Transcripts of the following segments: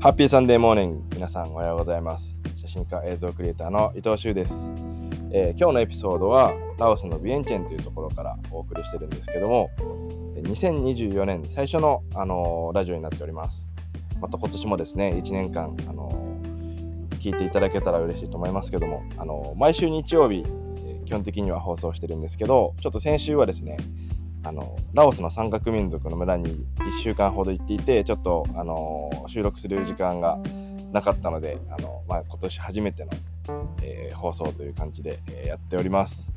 ハッピーサンデーモーニング皆さんおはようございます。写真家映像クリエイターの伊藤修です、えー、今日のエピソードはラオスのビエンチェンというところからお送りしてるんですけども2024年最初の、あのー、ラジオになっております。また今年もですね1年間、あのー、聞いていただけたら嬉しいと思いますけども、あの毎週日曜日、基本的には放送してるんですけどちょっと先週はですねあのラオスの山岳民族の村に1週間ほど行っていてちょっとあの収録する時間がなかったのであの、まあ、今年初めての、えー、放送という感じで、えー、やっております。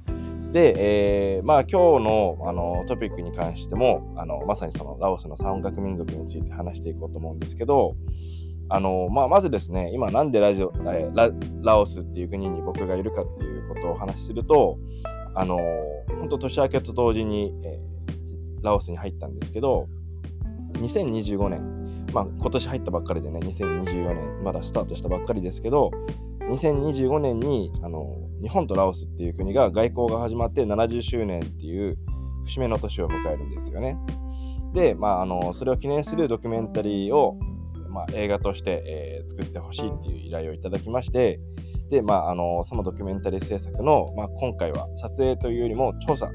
で、えー、まあ今日のあのトピックに関してもあのまさにそのラオスの山岳民族について話していこうと思うんですけどあの、まあ、まずですね今なんでラジオララオスっていう国に僕がいるかっていうことをお話しするとあの本当年明けと同時に、え、ラオスに入ったんですけど2025年、まあ、今年入ったばっかりでね2024年まだスタートしたばっかりですけど2025年にあの日本とラオスっていう国が外交が始まって70周年っていう節目の年を迎えるんですよね。で、まあ、あのそれを記念するドキュメンタリーを、まあ、映画として、えー、作ってほしいっていう依頼をいただきましてで、まあ、あのそのドキュメンタリー制作の、まあ、今回は撮影というよりも調査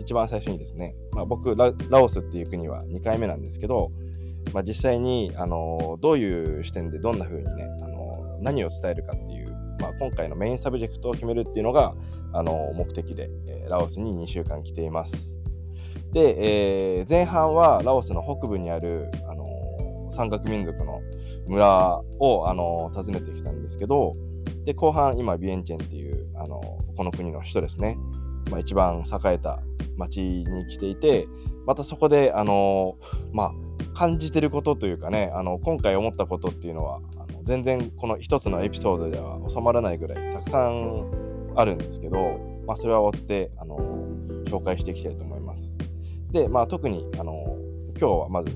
一番最初にですね、まあ、僕ラオスっていう国は2回目なんですけど、まあ、実際にあのどういう視点でどんな風にねあの何を伝えるかっていう、まあ、今回のメインサブジェクトを決めるっていうのがあの目的で、え、ラオスに2週間来ています。で、えー、前半はラオスの北部にある、あの山岳民族の村を、あの訪ねてきたんですけどで後半今ビエンチェンっていう、あのこの国の首都ですね、まあ、一番栄えた町に来ていてまたそこであのまあ感じてることというかねあの今回思ったことっていうのはあの全然この一つのエピソードでは収まらないぐらいたくさんあるんですけど、まあ、それは追ってあの紹介していきたいと思います。で、まあ、特にあの今日はまず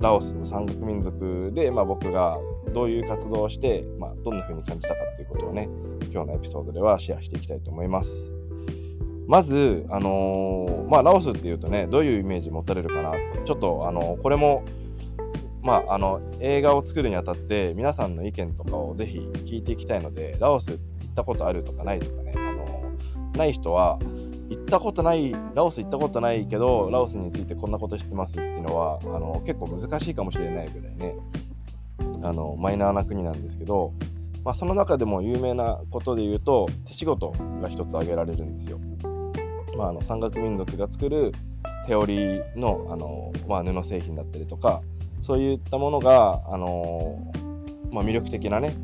ラオスの山岳民族で、まあ、僕がどういう活動をして、まあ、どんな風に感じたかっていうことをね今日のエピソードではシェアしていきたいと思います。まず、あのー、まあ、ラオスっていうとね、どういうイメージ持たれるかな、ちょっと、あのー、これも、まあ、あの映画を作るにあたって皆さんの意見とかをぜひ聞いていきたいのでラオス行ったことあるとかないとかね、あのー、ない人は行ったことないラオス行ったことないけどラオスについてこんなこと知ってますっていうのはあの結構難しいかもしれないぐらいねあのマイナーな国なんですけど、まあ、その中でも有名なことで言うと手仕事が一つ挙げられるんですよ。まあ、あの山岳民族が作る手織りのあの、まあ、布製品だったりとかそういったものがあの、まあ、魅力的なね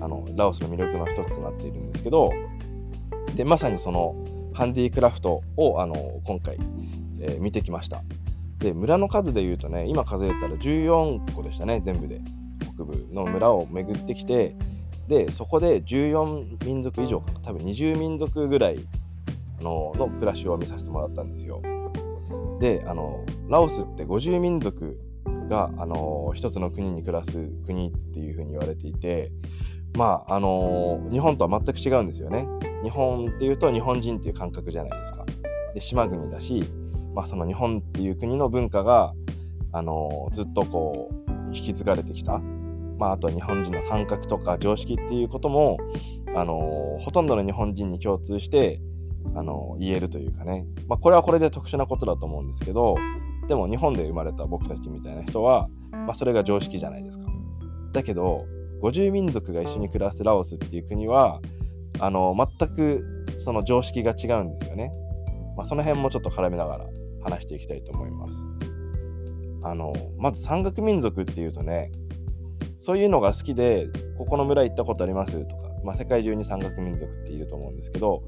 あのラオスの魅力の一つとなっているんですけどでまさにそのハンディクラフトをあの今回、えー、見てきました。で村の数でいうとね今数えたら14個でしたね全部で。北部の村を巡ってきてでそこで14民族以上かな多分20民族ぐらいのの暮らしを見させてもらったんですよ。であのラオスって50民族があの一つの国に暮らす国っていうふうに言われていてまああの日本とは全く違うんですよね。日本っていうと日本人っていう感覚じゃないですか。で島国だし、まあ、その日本っていう国の文化があのずっとこう引き継がれてきた。まあ、あと日本人の感覚とか常識っていうこともあのほとんどの日本人に共通してあの言えるというかね、まあ、これはこれで特殊なことだと思うんですけどでも日本で生まれた僕たちみたいな人は、まあ、それが常識じゃないですか。だけど50民族が一緒に暮らすラオスっていう国はあの全くその常識が違うんですよね。まあ、その辺もちょっと絡めながら話していきたいと思います。あのまず山岳民族っていうとねそういうのが好きでここの村行ったことありますとか、まあ、世界中に山岳民族っていると思うんですけど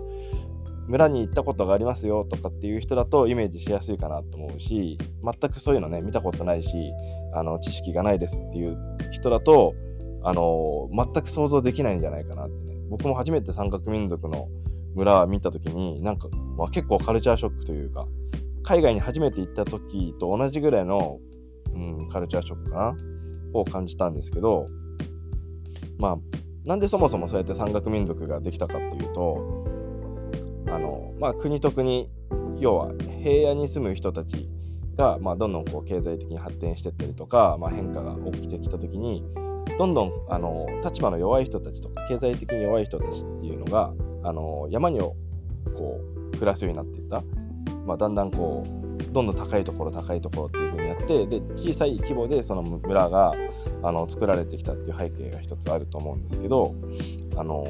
村に行ったことがありますよとかっていう人だとイメージしやすいかなと思うし全くそういうのね見たことないしあの知識がないですっていう人だとあの全く想像できないんじゃないかなってね。僕も初めて三角民族の村見た時になんか、まあ、結構カルチャーショックというか海外に初めて行った時と同じぐらいの、うん、カルチャーショックかなを感じたんですけどまあなんでそもそもそうやって山岳民族ができたかっていうとあの、まあ、国と国要は平野に住む人たちが、まあ、どんどんこう経済的に発展していったりとか、まあ、変化が起きてきた時にどんどんあの立場の弱い人たちとか経済的に弱い人たちっていうのがあの山にこう暮らすようになっていった、まあ、だんだんこうどんどん高いところ高いところっていう風にやってで小さい規模でその村があの作られてきたっていう背景が一つあると思うんですけどあの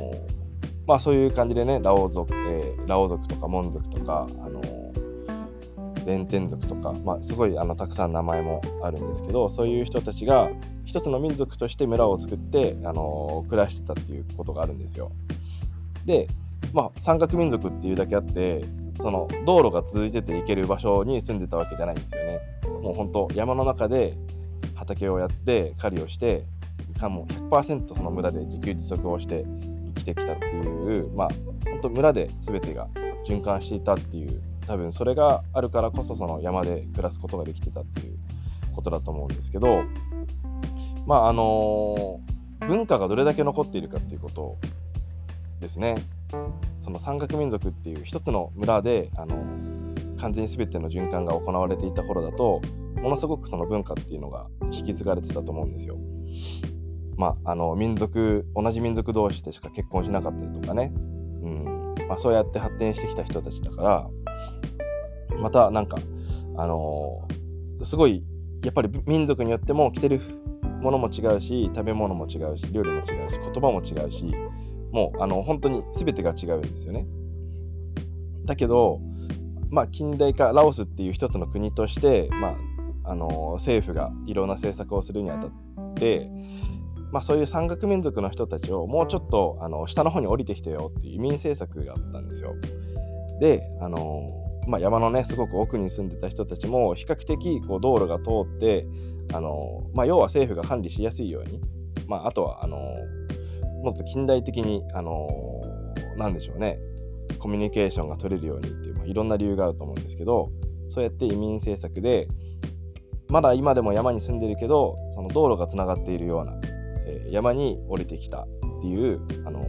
まあそういう感じでねラオ族、えー、ラオ族とかモン族とかあの弁天族とか、まあ、すごいあのたくさん名前もあるんですけどそういう人たちが一つの民族として村を作ってあの暮らしてたっていうことがあるんですよ。でまあ山岳民族っていうだけあってその道路が続いてて行ける場所に住んでたわけじゃないんですよね。もう本当山の中で畑をやって狩りをしてかも100%その村で自給自足をして生きてきたっていうまあ本当村で全てが循環していたっていう多分それがあるからこそその山で暮らすことができてたっていうことだと思うんですけどまああの文化がどれだけ残っているかっていうことですねその山岳民族っていう一つの村であの完全に全ての循環が行われていた頃だとものすごくその文化っていうのが引き継がれてたと思うんですよ。まあ、あの民族同じ民族同士でしか結婚しなかったりとかね、うんまあ、そうやって発展してきた人たちだからまたなんかあのー、すごいやっぱり民族によっても着てるものも違うし食べ物も違うし料理も違うし言葉も違うしもうあの本当に全てが違うんですよね。だけどまあ近代化ラオスっていう一つの国として、まあ、あの政府がいろんな政策をするにあたって、まあ、そういう山岳民族の人たちをもうちょっとあの下の方に降りてきてよっていう移民政策があったんですよ。であのまあ、山のねすごく奥に住んでた人たちも比較的こう道路が通ってあの、まあ、要は政府が管理しやすいように、まあ、あとはあのもっと近代的にあのなんでしょうねコミュニケーションが取れるようにっていう、まあ、いろんな理由があると思うんですけどそうやって移民政策でまだ今でも山に住んでるけどその道路がつながっているような、え、山に降りてきたっていう、あの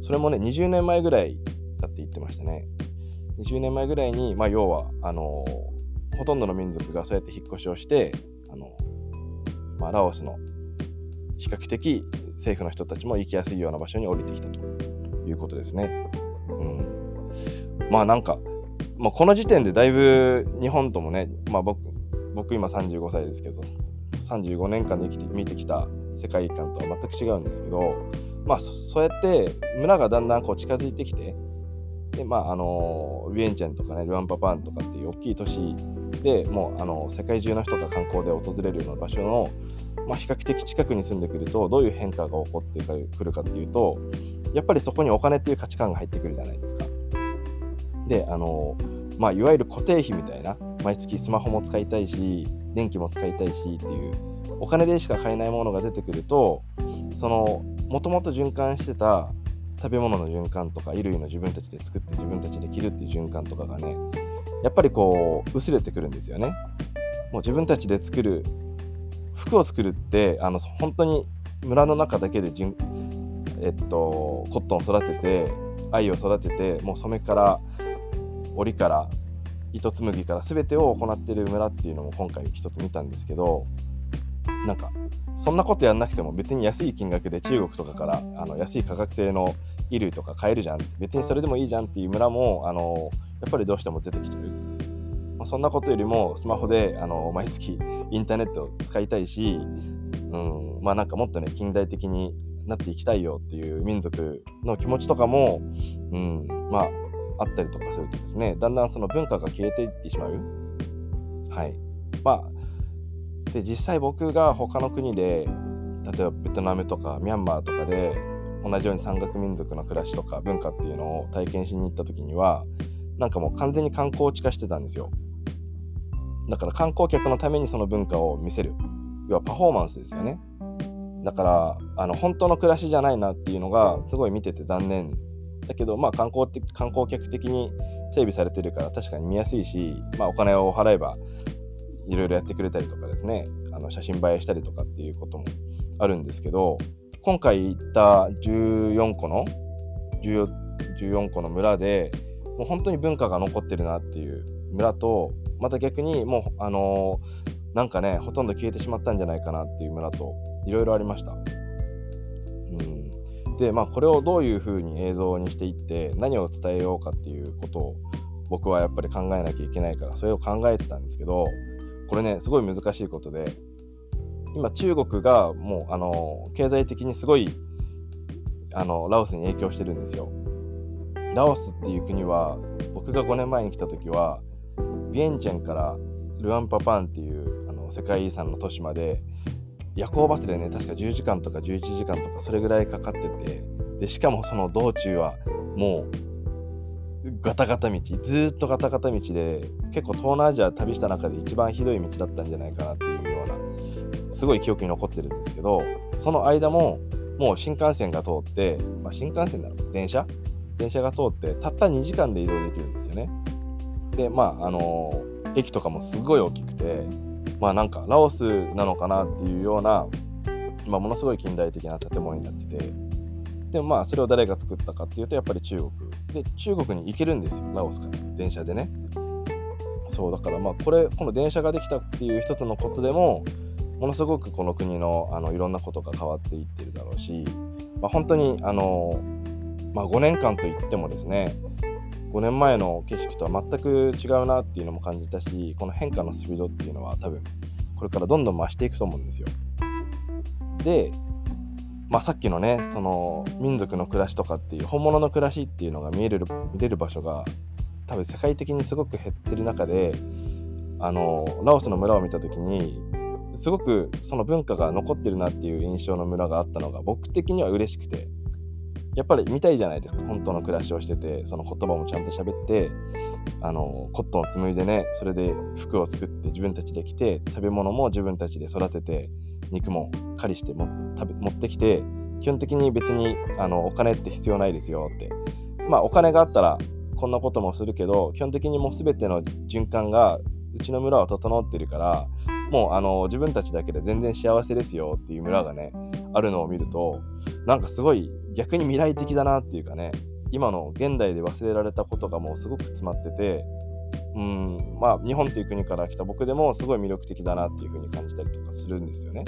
それもね20年前ぐらいだって言ってましたね。20年前ぐらいに、まあ、要はあのほとんどの民族がそうやって引っ越しをしてあの、まあ、ラオスの比較的政府の人たちも行きやすいような場所に降りてきたということですね。うん、まあなんか、まあ、この時点でだいぶ日本ともね、まあ僕、僕今35歳ですけど35年間で生きて見てきた世界観とは全く違うんですけど、まあ、そうやって村がだんだんこう近づいてきてでまああのウィエンチェンとかねルアンパパンとかっていう大きい都市でもうあの世界中の人が観光で訪れるような場所の、まあ、比較的近くに住んでくるとどういう変化が起こってくるかっていうとやっぱりそこにお金っていう価値観が入ってくるじゃないですか。であのまあいわゆる固定費みたいな毎月スマホも使いたいし電気も使いたいしっていうお金でしか買えないものが出てくるとそのもともと循環してた食べ物の循環とか衣類の自分たちで作って自分たちで着るっていう循環とかがねやっぱりこう薄れてくるんですよね。もう自分たちで作る服を作るってあの本当に村の中だけでじん、えっと、コットンを育てて藍を育ててもう染めから織から糸紡ぎから全てを行っている村っていうのも今回一つ見たんですけどなんかそんなことやんなくても別に安い金額で中国とかからあの安い価格製の衣類とか買えるじゃん。別にそれでもいいじゃんっていう村もあのやっぱりどうしても出てきてる、まあ、そんなことよりもスマホであの毎月インターネットを使いたいし、うん、まあなんかもっとね近代的になっていきたいよっていう民族の気持ちとかも、うん、まああったりとかするとですねだんだんその文化が消えていってしまう。はい。まあで実際僕が他の国で例えばベトナムとかミャンマーとかで同じように山岳民族の暮らしとか文化っていうのを体験しに行った時にはなんかもう完全に観光地化してたんですよ。だから観光客のためにその文化を見せる。要はパフォーマンスですよね。だからあの本当の暮らしじゃないなっていうのがすごい見てて残念。だけどまあ観光的観光客的に整備されてるから確かに見やすいし、まあ、お金を払えばいろいろやってくれたりとかですねあの写真映えしたりとかっていうこともあるんですけど今回行った14個の 14, 14個の村でもう本当に文化が残ってるなっていう村とまた逆にもうあのー、なんかねほとんど消えてしまったんじゃないかなっていう村といろいろありました。うんでまあこれをどういうふうに映像にしていって何を伝えようかっていうことを僕はやっぱり考えなきゃいけないからそれを考えてたんですけどこれねすごい難しいことで今中国がもうあの経済的にすごいあのラオスに影響してるんですよ。ラオスっていう国は僕が5年前に来た時はビエンチェンからルアンパパンっていうあの世界遺産の都市まで夜行バスでね確か10時間とか11時間とかそれぐらいかかっててでしかもその道中はもうガタガタ道ずっとガタガタ道で結構東南アジア旅した中で一番ひどい道だったんじゃないかなっていうようなすごい記憶に残ってるんですけどその間ももう新幹線が通って、まあ、新幹線なの電車？電車が通ってたった2時間で移動できるんですよね。でまああのー、駅とかもすごい大きくてまあなんかラオスなのかなっていうような、まあ、ものすごい近代的な建物になっててでもまあそれを誰が作ったかっていうとやっぱり中国で中国に行けるんですよ。ラオスから。電車でね。そうだからまあこれこの電車ができたっていう一つのことでもものすごくこの国のあのいろんなことが変わっていってるだろうし、まあ、本当にあの、まあ、5年間といってもですね5年前の景色とは全く違うなっていうのも感じたしこの変化のスピードっていうのは多分これからどんどん増していくと思うんですよ。で、まあ、さっきのねその民族の暮らしとかっていう本物の暮らしっていうのが見える見れる場所が多分世界的にすごく減ってる中であのラオスの村を見た時にすごくその文化が残ってるなっていう印象の村があったのが僕的には嬉しくてやっぱり見たいじゃないですか本当の暮らしをしててその言葉もちゃんと喋ってあのコットンを紡いでねそれで服を作って自分たちで着て食べ物も自分たちで育てて肉も狩りしても食べ持ってきて基本的に別にあのお金って必要ないですよって。まあお金があったらこんなこともするけど基本的にもう全ての循環がうちの村は整ってるからもうあの自分たちだけで全然幸せですよっていう村がねあるのを見るとなんかすごい逆に未来的だなっていうかね今の現代で忘れられたことがもうすごく詰まっててうん。まあ日本という国から来た僕でもすごい魅力的だなっていう風に感じたりとかするんですよね。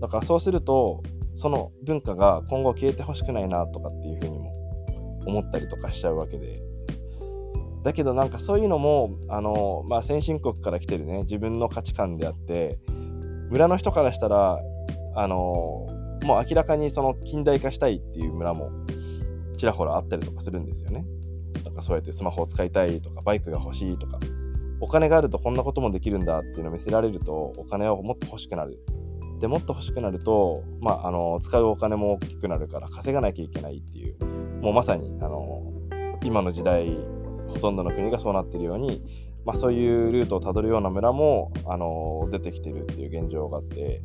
だからそうするとその文化が今後消えてほしくないなとかっていう風にも思ったりとかしちゃうわけで。だけどなんかそういうのもあの、まあ、先進国から来てるね自分の価値観であって村の人からしたらあのもう明らかにその近代化したいっていう村もちらほらあったりとかするんですよね。かそうやってスマホを使いたいとかバイクが欲しいとかお金があるとこんなこともできるんだっていうのを見せられるとお金をもっと欲しくなる。でもっと欲しくなると、まあ、あの使うお金も大きくなるから稼がなきゃいけないっていうもうまさにあの今の時代ほとんどの国がそうなってるように、まあ、そういうルートをたどるような村もあの出てきてるっていう現状があって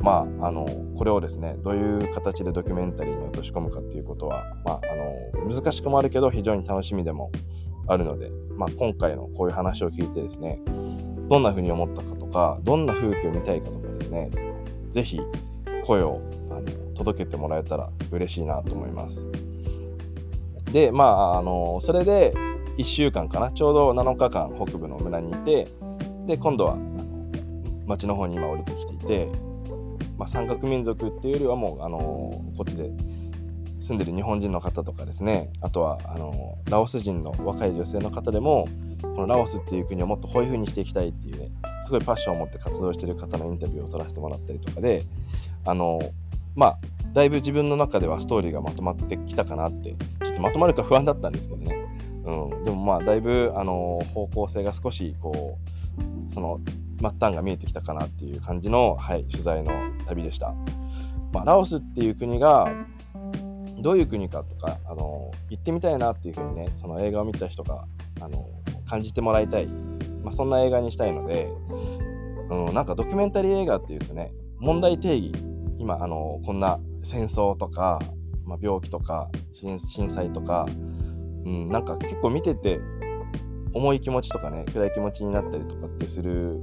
まあ、あのこれをですねどういう形でドキュメンタリーに落とし込むかっていうことは、まあ、あの難しくもあるけど非常に楽しみでもあるので、まあ、今回のこういう話を聞いてですねどんな風に思ったかとかどんな風景を見たいかとかですね是非声をあの届けてもらえたら嬉しいなと思います。でまああのそれで1週間かなちょうど7日間北部の村にいてで今度は町の方に今降りてきていてまあ、三角民族っていうよりはもう、あのこっちで住んでる日本人の方とかですね。あとはあのラオス人の若い女性の方でもこのラオスっていう国をもっとこういう風にしていきたいっていうねすごいパッションを持って活動してる方のインタビューを取らせてもらったりとかであのまあだいぶ自分の中ではストーリーがまとまってきたかなってちょっとまとまるか不安だったんですけどね、うん、でもまあだいぶあの方向性が少しこうその末端が見えてきたかなっていう感じの、はい、取材の旅でした。まあ、ラオスっていう国がどういう国かとかあの行ってみたいなっていうふうにねその映画を見た人があの感じてもらいたい、まあ、そんな映画にしたいので、うん、なんかドキュメンタリー映画っていうとね問題定義今あのこんな戦争とか、まあ、病気とか震災とか、うん、なんか結構見てて重い気持ちとかね暗い気持ちになったりとかってする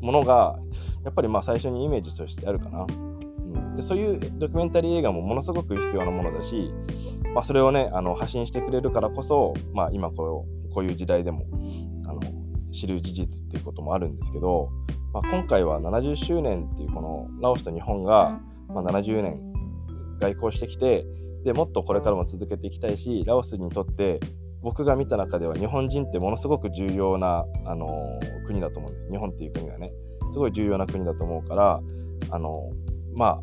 ものがやっぱりまあ最初にイメージとしてあるかな。うん、でそういうドキュメンタリー映画もものすごく必要なものだし、まあ、それをねあの発信してくれるからこそ、まあ、今こうこういう時代でもあの知る事実っていうこともあるんですけどまあ、今回は70周年っていうこのラオスと日本が、まあ、70年外交してきてでもっとこれからも続けていきたいしラオスにとって僕が見た中では日本人ってものすごく重要な、あのー、国だと思うんです。日本っていう国がねすごい重要な国だと思うからあのー、まあ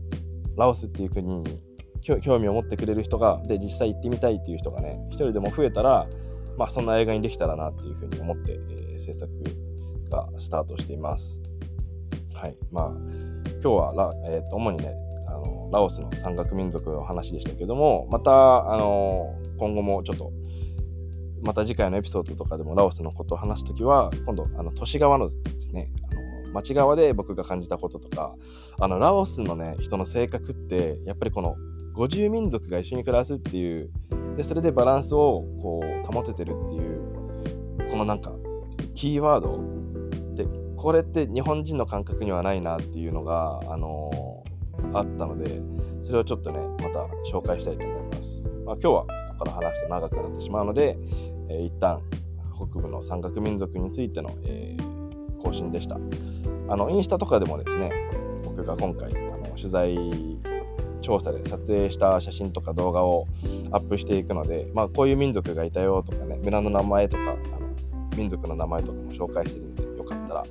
ラオスっていう国に興味を持ってくれる人がで実際行ってみたいっていう人がね一人でも増えたらまあそんな映画にできたらなっていうふうに思って、えー、制作がスタートしています。はい。まあ今日はラ、えーと、主にねあのラオスの山岳民族の話でしたけどもまたあの今後もちょっとまた次回のエピソードとかでもラオスのことを話すときは今度あの都市側のですねあの町側で僕が感じたこととかあのラオスのね人の性格ってやっぱりこの50民族が一緒に暮らすっていうでそれでバランスをこう保ててるっていうこのなんかキーワードでこれって日本人の感覚にはないなっていうのが、あのー、あったのでそれをちょっとねまた紹介したいと思います、まあ、今日はここから話すと長くなってしまうので、えー、一旦北部の山岳民族についての、えー、更新でしたあのインスタとかでもですね僕が今回あの取材調査で撮影した写真とか動画をアップしていくので、まあ、こういう民族がいたよとかね村の名前とかあの民族の名前とかも紹介してるんでよかったら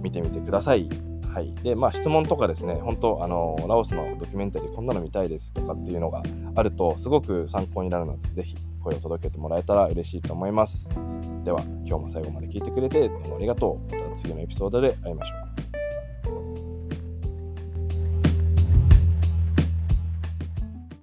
見てみてください。はい、でまあ質問とかですね本当あのラオスのドキュメンタリーこんなの見たいですとかっていうのがあるとすごく参考になるので是非声を届けてもらえたら嬉しいと思います。では今日も最後まで聞いてくれてどうもありがとう。また次のエピソードで会いましょう。